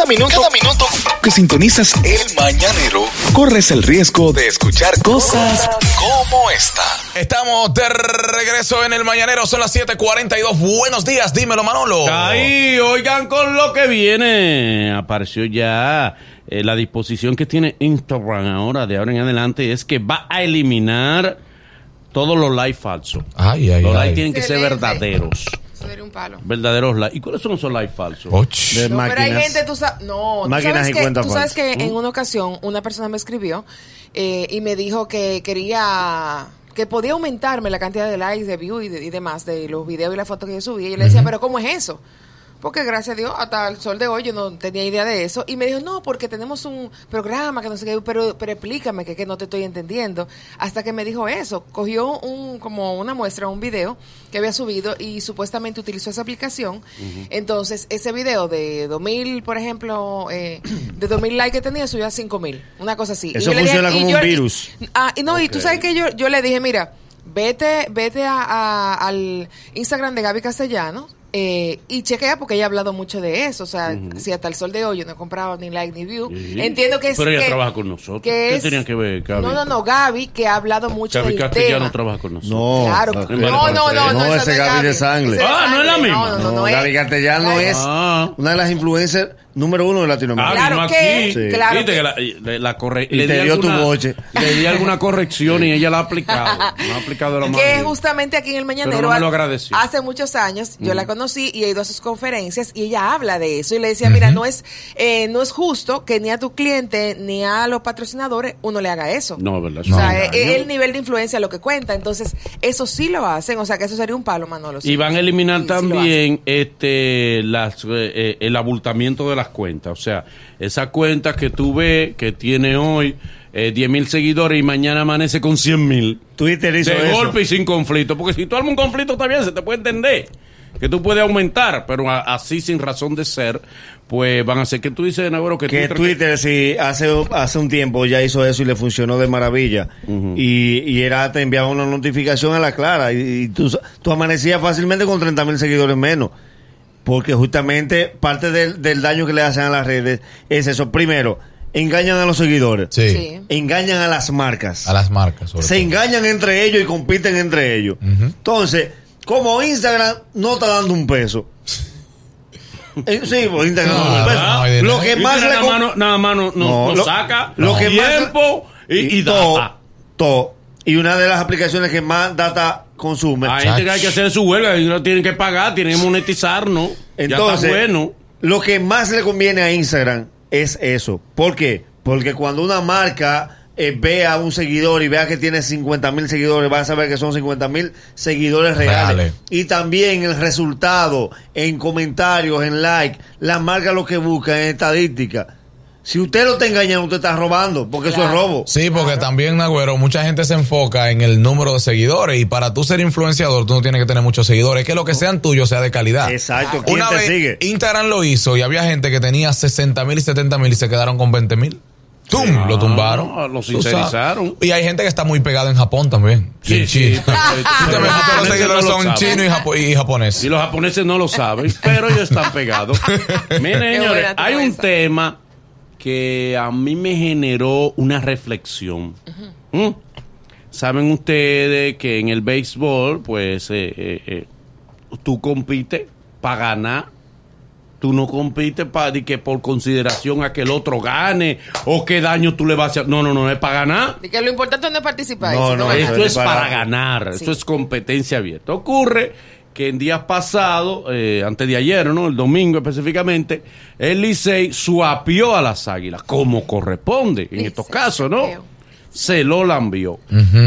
Cada minuto, cada minuto que sintonizas el mañanero, corres el riesgo de escuchar cosas como esta. Estamos de regreso en el mañanero, son las 7:42. Buenos días, dímelo, Manolo. Ahí, oigan con lo que viene. Apareció ya eh, la disposición que tiene Instagram ahora, de ahora en adelante, es que va a eliminar todos los likes falsos. Ay, ay, Los likes ay. tienen que ser verdaderos. Eso sería un palo. Verdaderos likes. ¿Y cuáles son esos likes falsos? Och. de No, pero hay máquinas. gente, tú sabes, no, tú Máquinas sabes y que, cuentas tú sabes falsas. que en una ocasión una persona me escribió eh, y me dijo que quería que podía aumentarme la cantidad de likes, de views y, de- y demás de los videos y las fotos que yo subía. Y yo le decía, pero ¿cómo es eso? Porque gracias a Dios, hasta el sol de hoy yo no tenía idea de eso. Y me dijo, no, porque tenemos un programa que no sé qué, pero, pero explícame que, que no te estoy entendiendo. Hasta que me dijo eso. Cogió un, como una muestra, un video que había subido y supuestamente utilizó esa aplicación. Entonces, ese video de 2000, por ejemplo, eh, de 2000 likes que tenía, subió a 5000. Una cosa así. Eso Y funciona y como un yo- virus. Ah, y no, y tú sabes que yo, yo le dije, mira, vete, vete a- a- al Instagram de Gaby Castellano eh, y chequea porque ella ha hablado mucho de eso. O sea, si hasta el sol de hoy yo no he comprado ni like ni view. Sí. Entiendo que es. Pero ella que- trabaja con nosotros. que ¿Qué tenían que ver, Gaby? No, no, no, Gaby, que ha hablado mucho Gaby del Castellano tema. trabaja con nosotros. No, Claro, no, no, no, no, no, No, ese Gaby de Sangle. Ese Ah, ¿no es la misma? No, no, no, No, no es. Gaby Castellano es Ah. una de las influencers número uno de Ah, Latinoamérica. Claro vino que- aquí. Sí. claro Viste que- que la, le- la corre- Y le te di dio tu boche. Le di alguna corrección y ella la ha aplicado. No ha aplicado de la que justamente aquí en el Mañanero Pero no me lo agradeció. hace muchos años yo la conocí y he ido a sus conferencias y ella habla de eso y le decía mira no es eh, no es justo que ni a tu cliente ni a los patrocinadores uno le haga eso No, es verdad. o sea, es eh, engaño. el nivel de influencia lo que cuenta entonces eso sí lo hacen o sea que eso sería un palo Manolo sí. Y van a eliminar Sí, sí lo también este las eh, eh, el abultamiento de las cuentas. O sea, esa cuenta que tú ves que tiene hoy eh, 10 mil seguidores y mañana amanece con 100 mil. Twitter hizo De eso. golpe y sin conflicto. Porque si tú armas un conflicto está bien, se te puede entender. Que tú puedes aumentar, pero a- así sin razón de ser, pues van a hacer que tú dices, Navarro, que, Que Twitter- Twitter sí hace, hace un tiempo ya hizo eso y le funcionó de maravilla. y, y era, te enviaba una notificación a la clara y, y tú, tú amanecías fácilmente con 30 mil seguidores menos. Porque justamente parte del, del daño que le hacen a las redes es eso. Primero, engañan a los seguidores. Sí. Sí. Engañan a las marcas. A las marcas, sobre se todo. engañan entre ellos y compiten entre ellos. Entonces, como Instagram no está dando un peso. Eh, sí, pues Instagram no, No, da un peso. no dinero. lo que más le nada com- más no- nada más no, no- No, no lo- saca lo que más- tiempo y, todo, data. todo. Y una de las aplicaciones que más data consume. Hay gente que hay que hacer su huelga y no tienen que pagar, tienen que monetizar, ¿no? Entonces, ya está bueno. lo que más le conviene a Instagram es eso. ¿Por qué? Porque cuando una marca eh, ve a un seguidor y vea que tiene 50 mil seguidores, va a saber que son 50 mil seguidores reales. Reales. Y también el resultado en comentarios, en like, la marca lo que busca en estadística. Si usted lo está engañando, usted está robando, porque eso es robo. Sí, porque también, Nagüero, mucha gente se enfoca en el número de seguidores y para tú ser influenciador tú no tienes que tener muchos seguidores, que lo que sean tuyos sea de calidad. Exacto. ¿Quién Una te vez sigue? Instagram lo hizo y había gente que tenía 60 mil y 70 mil y se quedaron con 20 mil. ¡Tum! Sí. lo tumbaron. Ah, lo sincerizaron. Y hay gente que está muy pegada en Japón también. Sí, sí. Ves los seguidores no lo son chinos y, japo- y japoneses. Y los japoneses no lo saben, pero ellos están pegados. Miren, señores, hay un esa. tema que a mí me generó una reflexión. ¿Mm? Saben ustedes que en el béisbol, pues, eh, eh, eh, tú compites para ganar. Tú no compites para que por consideración a que el otro gane o qué daño tú le vas a hacer. No, no, no, es para ganar. Y que lo importante no es participar No, no, Esto es para- ganar, Sí. esto es competencia abierta. Ocurre que en días pasados, eh, antes de ayer, ¿no? El domingo específicamente, el Licey suapió a las águilas, como corresponde en Licey, estos casos, ¿no? Se lo lambió.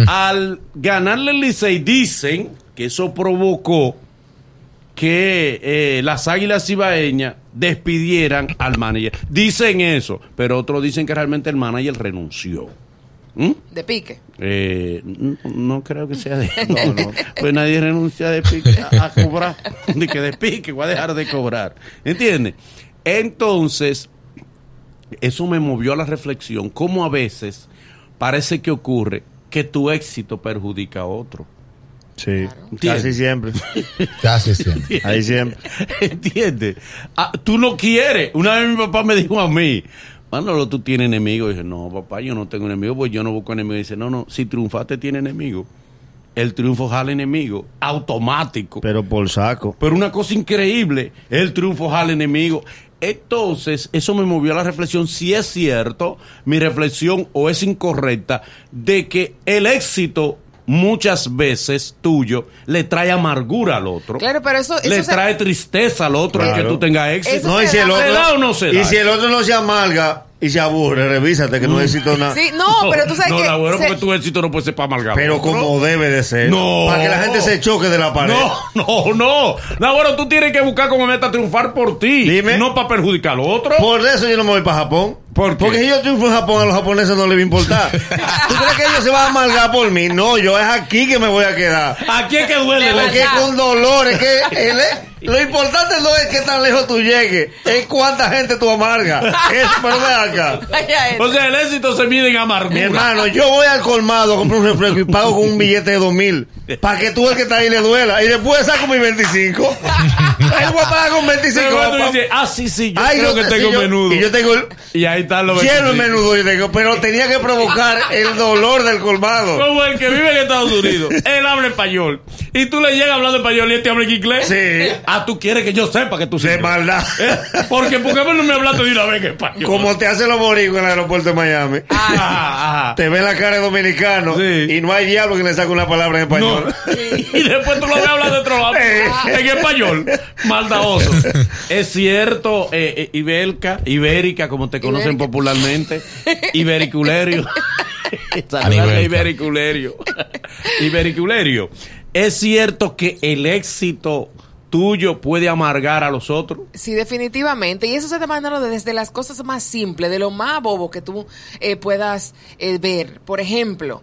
Al ganarle el Licey, dicen que eso provocó que eh, las águilas ibaeñas despidieran al manager. Dicen eso, pero otros dicen que realmente el manager renunció. ¿Mm? de pique Eh, no, no creo que sea de no, no. Pues nadie renuncia de pique a, a cobrar. De que de pique voy a dejar de cobrar. ¿Entiendes? Entonces, eso me movió a la reflexión. Cómo a veces parece que ocurre que tu éxito perjudica a otro. Sí, casi siempre. Casi siempre. Ahí siempre. ¿Entiendes? Ah, tú no quieres. Una vez mi papá me dijo a mí, Manolo, tú tienes enemigos. Y dije, no, papá, yo no tengo enemigos, pues yo no busco enemigos. Y dice, no, no, si triunfaste tiene enemigos. El triunfo jala enemigo, automático. Pero por saco. Pero una cosa increíble, el triunfo jala enemigo. Entonces, eso me movió a la reflexión, si es cierto, mi reflexión o es incorrecta, de que el éxito muchas veces tuyo le trae amargura al otro. Claro, pero eso- eso le se- trae tristeza al otro el que Claro. tú tengas éxito. No, y si el otro, ¿Se da o no se da? Y si el otro no se amarga y se aburre, revísate que no necesito nada. Sí, no, pero tú sabes no, que... la bueno, se- porque tu éxito no puede ser para amargar. Pero como debe de ser. No. Para que la gente se choque de la pared. No, no, no. No, bueno, tú tienes que buscar como meta triunfar por ti. Dime. No para perjudicar al otro. Por eso yo no me voy para Japón. Porque si yo triunfo en Japón, a los japoneses no les va a importar. ¿Tú crees que ellos se van a amargar por mí? No, yo es aquí que me voy a quedar. Aquí es que duele. Porque con dolor, es que el- lo importante no es que tan lejos tú llegues, es cuánta gente tú amargas. Eso, pero ve acá. O sea, el éxito se mide en amargura. Mi hermano, yo voy al colmado a comprar un refresco y pago con un billete de dos mil. Para que tú el que está ahí le duela. Y después saco mi 25. Él voy a pagar con 25. Pero dices, ah, sí, sí, yo Ay, creo yo- que sí, tengo yo- menudo. Y yo tengo el, Y ahí están los lleno el 25. menudo, yo tengo, pero tenía que provocar el dolor del colmado. Como el que vive en Estados Unidos. Él habla español. Y tú le llegas hablando español y él te habla en inglés. Sí. Ah, tú quieres que yo sepa que tú De maldad. Porque, ¿por qué no me hablaste de una vez en español? Como te hacen los boricos en el aeropuerto de Miami. Ajá, ajá. Te ven la cara de dominicano Sí. y no hay diablo que le saque una palabra en No. español. y después tú lo ves hablar de otro lado. Eh. en español. Maldadoso. Es cierto, eh, eh, Ibelca, Ibérica, como te conocen Ibérica. popularmente. Ibericulerio. Ibericulerio. Ibericulerio. Es cierto que el éxito tuyo puede amargar a los otros. Sí, definitivamente. Y eso se demanda desde las cosas más simples, de lo más bobo que tú eh, puedas eh, ver. Por ejemplo,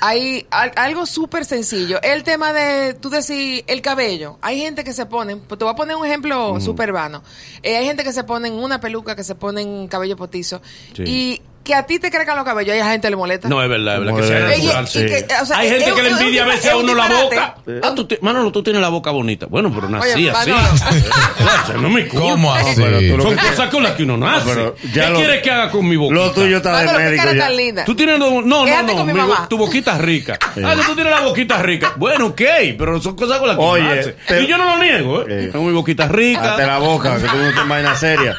hay al- algo súper sencillo. El tema de, tú decís, el cabello. Hay gente que se ponen, pues te voy a poner un ejemplo súper vano. Eh, hay gente que se ponen una peluca, que se ponen cabello potizo. Sí. Y que a ti te crezcan los cabellos, y a gente le molesta. No, es verdad, es verdad que sea natural. y sí. que, o sea, Hay gente es que le envidia a veces a uno la boca. Ah, tú Manolo, tú tienes la boca bonita. Bueno, pero nací Oye, así. Manolo. No me culpa. ¿Cómo así? Son que cosas con las que uno nace. pero ya ¿Qué lo- quieres que haga con mi boca? Lo tuyo está de médico tan linda. Tú tienes no, no, Quédate no, mi tu boquita es rica. Ah, que tú tienes la boquita rica. Bueno, ok, pero son cosas con las que uno nace. Y yo no lo niego, ¿eh? Tengo mi boquita rica. Hasta la boca, que tú no te vainas seria.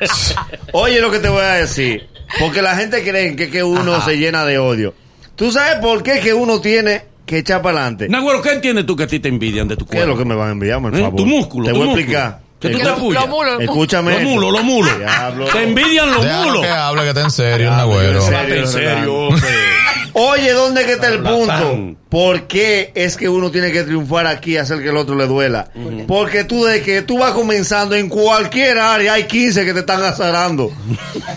Oye, lo que te voy a decir. Porque la gente cree que, que uno Ajá. se llena de odio. ¿Tú sabes por qué que uno tiene que echar para adelante? Nagüero, ¿qué entiendes tú que a ti te envidian de tu ¿Qué es cuerpo? lo que me van a enviar, por ¿Eh? favor? Tu músculo, Te tu voy a explicar. Que tú te puyas. Escúchame. Los mulos, los mulos. Diablo. Te envidian los Déjalo mulos. que hable, que está en serio, yo sé. Trate en serio, hombre. Oye, ¿dónde que está el punto? ¿Por qué es que uno tiene que triunfar aquí y hacer que el otro le duela? Porque tú de que tú vas comenzando en cualquier área, hay 15 que te están azarando.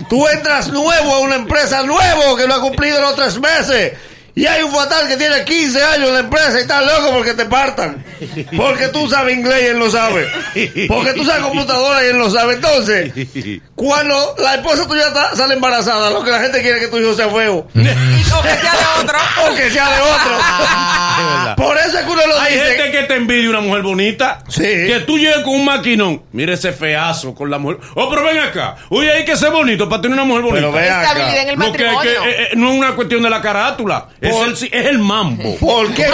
tú entras nuevo a una empresa nuevo que no ha cumplido los tres meses. Y hay un fatal que tiene 15 años en la empresa y está loco porque te partan. Porque tú sabes inglés y él no sabe. Porque tú sabes computadora y él no sabe. Entonces, cuando la esposa tuya está- sale embarazada, lo que la gente quiere es que tu hijo sea feo. O que sea de otro. o que sea de otro. Por eso es que uno lo Hay dice. gente que te envidia una mujer bonita. Sí. Que tú llegues con un maquinón. Mira ese feazo con la mujer. Oh, pero ven acá. Oye, hay que ser bonito para tener una mujer bonita. Pero ve acá. Estabilidad en el que, matrimonio. que, eh, eh, no es una cuestión de la carátula. Es el, es el mambo. ¿Por qué?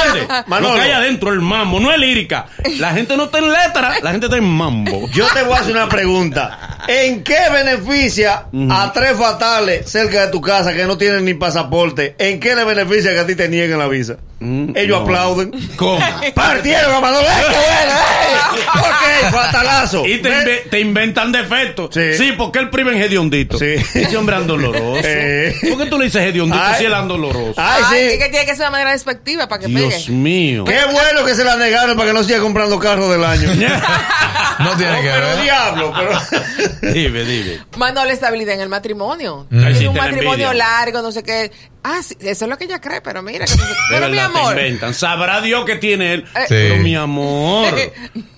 Lo que hay adentro, el mambo. No es lírica. La gente no está en letra. La gente está en mambo. Yo te voy a hacer una pregunta. ¿En qué beneficia a tres fatales cerca de tu casa que no tienen ni pasaporte? ¿En qué le beneficia que a ti te nieguen la visa? Ellos aplauden. ¿Cómo? Partieron a Manolo. ¡Eh, qué bueno! ¡Eh! Ok, fatalazo. Y te, inve- te inventan defectos. Sí. Sí. porque él priva en hediondito. Sí. Ese hombre es andoloroso. Eh. ¿Por qué tú le dices hediondito Ay. si él es andoloroso? Ay, Ay, es sí. que tiene que ser de manera despectiva para que Dios pegue. mío. Qué bueno que se la negaron para que no siga comprando carro del año. No tiene que pero ver. diablo, pero... dime, dime. Mano, la estabilidad en el matrimonio. Ay, Tiene un matrimonio largo, no sé qué. Ah, sí, eso es lo que ella cree, pero mira. que- pero mi amor. te inventan. Sabrá Dios que tiene él. Eh. Pero mi amor,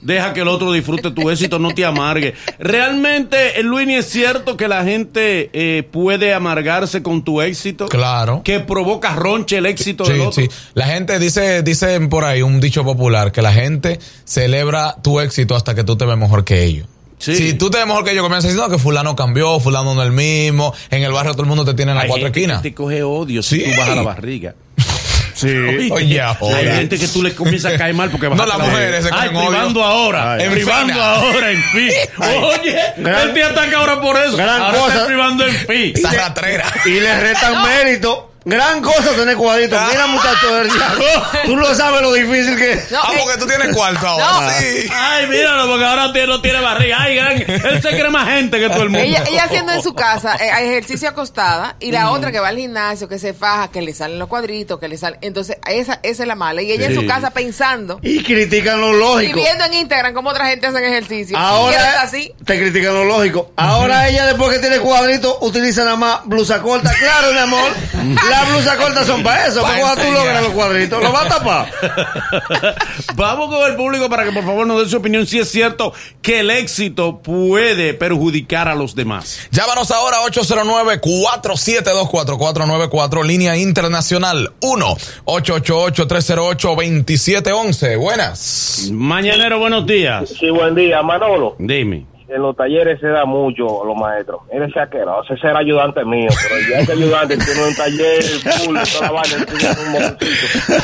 deja que el otro disfrute tu éxito, no te amargue. Realmente, eh, Luini, es cierto que la gente eh, puede amargarse con tu éxito. Claro. Que provoca ronche el éxito del Sí, otro. sí. La gente dice, dicen por ahí un dicho popular que la gente celebra tu éxito hasta que tú te ves mejor que ellos. Sí. Si tú te ves mejor que ellos, comienzas diciendo que fulano cambió, fulano no es el mismo, en el barrio todo el mundo te tiene en las Hay cuatro esquinas. te coge odio si Sí. tú bajas la barriga. Sí. Oye, ahora. Hay gente que tú le comienzas a caer mal porque No, bajaste las la mujeres se Ay, odio. privando ahora. Ay. En privando fina. ahora, en fin. Oye, Gran- él te ataca ahora por eso. gran ahora cosa. está privando en fin. Esa ratrera. Y le retan mérito. Gran cosa tener cuadritos. Mira, muchacho, del diablo, tú no sabes lo difícil que es. Ah, eh, porque tú tienes cuarto ahora. No. Sí. Ay, míralo, porque ahora tiene- no tiene barriga. Ay, gran. Él se cree más gente que todo el mundo. ella, ella haciendo en su casa eh, ejercicio acostada y la otra que va al gimnasio, que se faja, que le salen los cuadritos, que le salen. Entonces, esa, esa es la mala. Y ella en su casa pensando Y critican lo y lógico. viendo en Instagram cómo otra gente hace ejercicio. y Ahora está así. te critican lo lógico. Ahora ella, después que tiene cuadritos, utiliza nada más blusa corta. Claro, mi amor. Las blusas cortas son para eso. Pa' Para cuando tú logras los cuadritos, lo vas a tapar. Vamos con el público para que por favor nos dé su opinión si es cierto que el éxito puede perjudicar a los demás. Llámanos ahora 809-472-4494, línea internacional 1-888-308-2711. Buenas. Mañanero, buenos días. Sí, buen día, Manolo. Dime. En los talleres se da mucho los maestros. Eres asqueroso, ese era ayudante mío, pero ya ese ayudante tiene un taller full toda la vaina, él tiene un motorcito.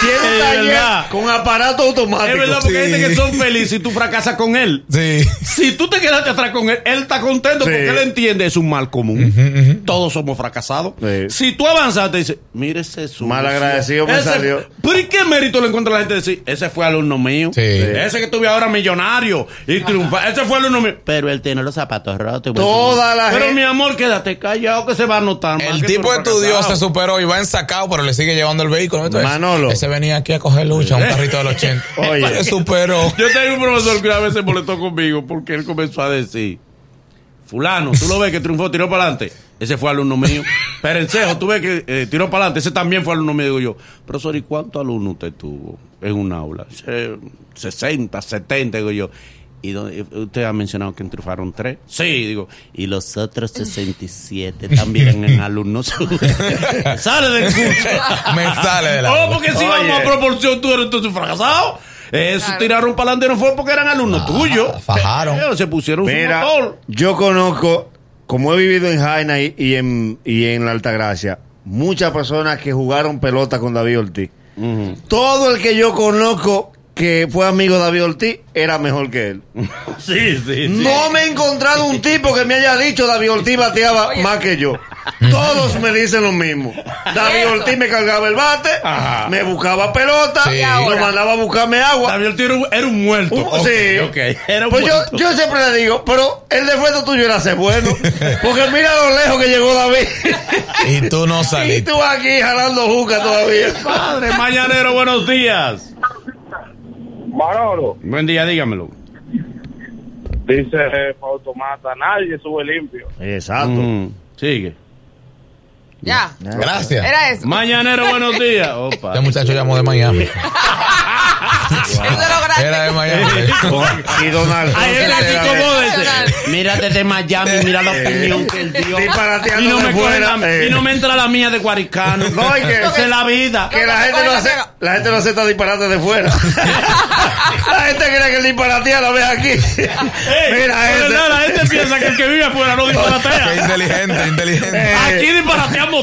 Tiene un taller con aparato automático. Es verdad, porque hay Sí. gente que son felices y tú fracasas con él. Sí. Si tú te quedaste atrás con él, él está contento Sí. porque él entiende es un mal común. Todos somos fracasados. Sí. Si tú avanzaste, dice, mire ese sucio. Mal agradecido me Ese- salió. Pero ¿y qué mérito le encuentra la gente de decir, ese fue alumno mío? Sí. Ese que tuve ahora millonario y triunfa. Ese fue alumno mío. Pero él tiene los zapatos rotos. Toda la Pero mi amor, quédate callado que se va a notar. El tipo estudió, se superó y va ensacado, pero le sigue llevando el vehículo. Entonces, Manolo. Ese venía aquí a coger lucha, un carrito del 80. Oye. Se superó. Yo tengo un profesor que una vez se molestó conmigo porque él comenzó a decir, fulano, tú lo ves que triunfó, tiró para adelante. Ese fue alumno mío. Perencejo, tú ves que eh, tiró para adelante. Ese también fue alumno mío. Digo yo, profesor, ¿y cuántos alumnos usted tuvo en un aula? Dice, 60, 70, digo yo. ¿Y dónde- usted ha mencionado que triunfaron tres? Sí, digo. Y los otros 67 también en alumnos. Sale del curso. Me sale de la. Oh, porque si vamos a proporción, tú eres entonces fracasado. Eso Claro. tiraron para adelante no fue porque eran alumnos tuyos. fajaron. Eh, Se pusieron su Mira, motor. yo conozco, como he vivido en Jaina y, y en, y en la Altagracia, muchas personas que jugaron pelota con David Ortiz. Todo el que yo conozco que fue amigo de David Ortiz era mejor que él. Sí, sí, sí. No me he encontrado un tipo que me haya dicho David Ortiz bateaba más que yo. Todos me dicen lo mismo. David Eso. Ortiz me cargaba el bate, Ajá. me buscaba pelota, Sí. y Y me ahora. mandaba a buscarme agua. David Ortiz era un, era un muerto. Uh, sí. ok, era un Pues yo, muerto. yo siempre le digo, pero el defecto tuyo era ser bueno. Porque mira lo lejos que llegó David. Y tú no y saliste. tú aquí jalando juca todavía. Padre, mañanero, buenos días. Manolo, Buen día, dígamelo. dice Automata, nadie sube limpio. Exacto. Mm, sigue. Ya. Gracias. Era eso. Mañanero, buenos días. Opa. Este muchacho llamó de Miami. Eso es lo grande. Era de Miami. Y Donald. Así era- ese. Mira desde Miami, mira la opinión que él dio. Y no, de me fuera, la- eh. y no me entra la mía de Guaricano. No, es que- Esa es la vida. Que la gente no hace, la gente no acepta disparate de fuera. la gente cree que el disparatea lo ve aquí. Mira de la gente piensa que el que vive afuera no disparatea. inteligente, inteligente. Eh, Aquí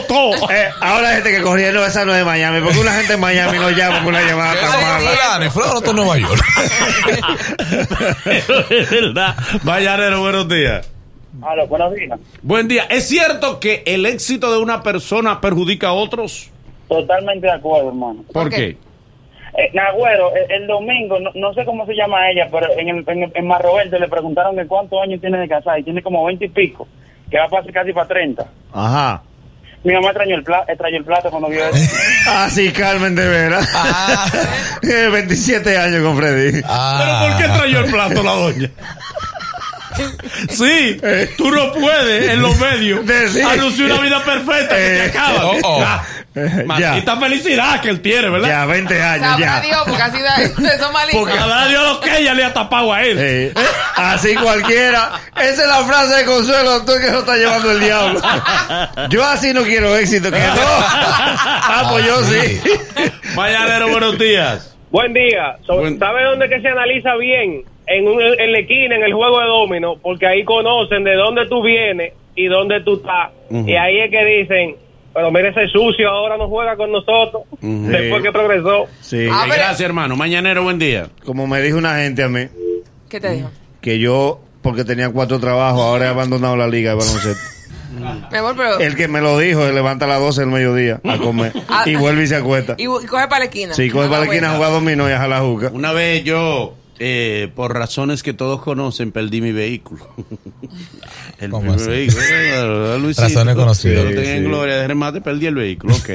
todo. Eh, ahora hay gente que corría, no, esa no es de Miami, porque una gente en Miami no llama con una llamada ¿Qué tan mala. fulano está en Nueva York. Pero es verdad. Buenos días. Aló, buenos días. Buen día. ¿Es cierto que el éxito de una persona perjudica a otros? Totalmente de acuerdo, hermano. ¿Por qué? Eh, Nagüero, el, el domingo, no, no sé cómo se llama ella, pero en, el, en, en Mar Roberto le preguntaron que cuántos años tiene de casada y tiene como 20 y pico, que va a pasar casi para 30. Ajá. Mi mamá extrañó el, pla- extrañó el plato cuando vio eso. Ah, sí, Carmen de veras. Ah. Eh, 27 años con Freddy. Ah. ¿Pero por qué trayó el plato la doña? Sí, tú no puedes en los medios Decir. anunciar una vida perfecta que te Eh, acaba. oh, oh. Maldita felicidad que él tiene, ¿verdad? Ya, 20 años, Sabrá ya. Dios, porque así de, son malignos. Porque habrá Dios lo que ella le ha tapado a él. Eh, así cualquiera. Esa es la frase de consuelo, tú que lo está llevando el diablo. Yo así no quiero éxito, que no. Ah, pues yo sí. Mañanero, buenos días. Buen día. So- Buen- ¿Sabe dónde que se analiza bien? En, un, en la esquina, en el juego de domino, porque ahí conocen de dónde tú vienes y dónde tú estás. Y ahí es que dicen, pero mire ese sucio, ahora no juega con nosotros, después que progresó. Sí. Ah, pero- gracias, hermano. Mañanero, buen día. Como me dijo una gente a mí, ¿Qué te dijo? que yo, porque tenía cuatro trabajos, ahora he abandonado la liga de baloncesto. Mi amor, pero... El que me lo dijo, se levanta a las 12 del mediodía a comer Ah. y vuelve y se acuesta. Y, coge para la esquina. Sí, coge Ah, para la esquina a jugar dominó y a jalar juca. Una vez yo, eh, por razones que todos conocen, perdí mi vehículo. El ¿Cómo primer así? vehículo. eh, Luisito. Razones conocidas. Yo lo tenía Sí, en sí. gloria de remate, perdí el vehículo. Ok.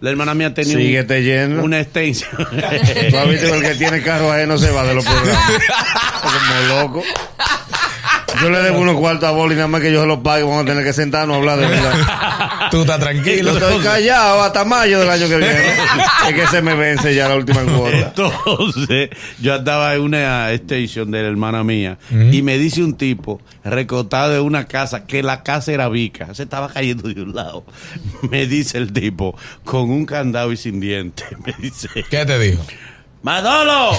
La hermana mía tenía un- Síguete yendo. una extensión. Tú has visto que el que tiene carro ajeno se va de los programas. Como loco. Yo le debo unos cuartos a Boli, nada más que yo se los pague, vamos a tener que sentarnos a hablar de verdad. Tú estás tranquilo. Yo estoy callado hasta mayo del año que viene. Es que se me vence ya la última cuota. Entonces, yo andaba en una station de la hermana mía y me dice un tipo recotado de una casa que la casa era vica, se estaba cayendo de un lado. Me dice el tipo con un candado y sin dientes. Me dice, ¿Qué te dijo? Madolo,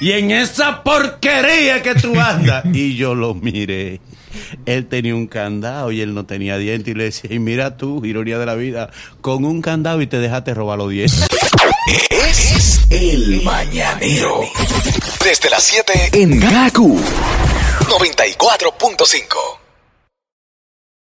y en esa porquería que tú andas. Y yo lo miré. Él tenía un candado y él no tenía dientes. Y le decía, y mira tú, ironía de la vida, con un candado y te dejaste robar los dientes. Es el mañanero. Desde las 7 en Gaku 94.5.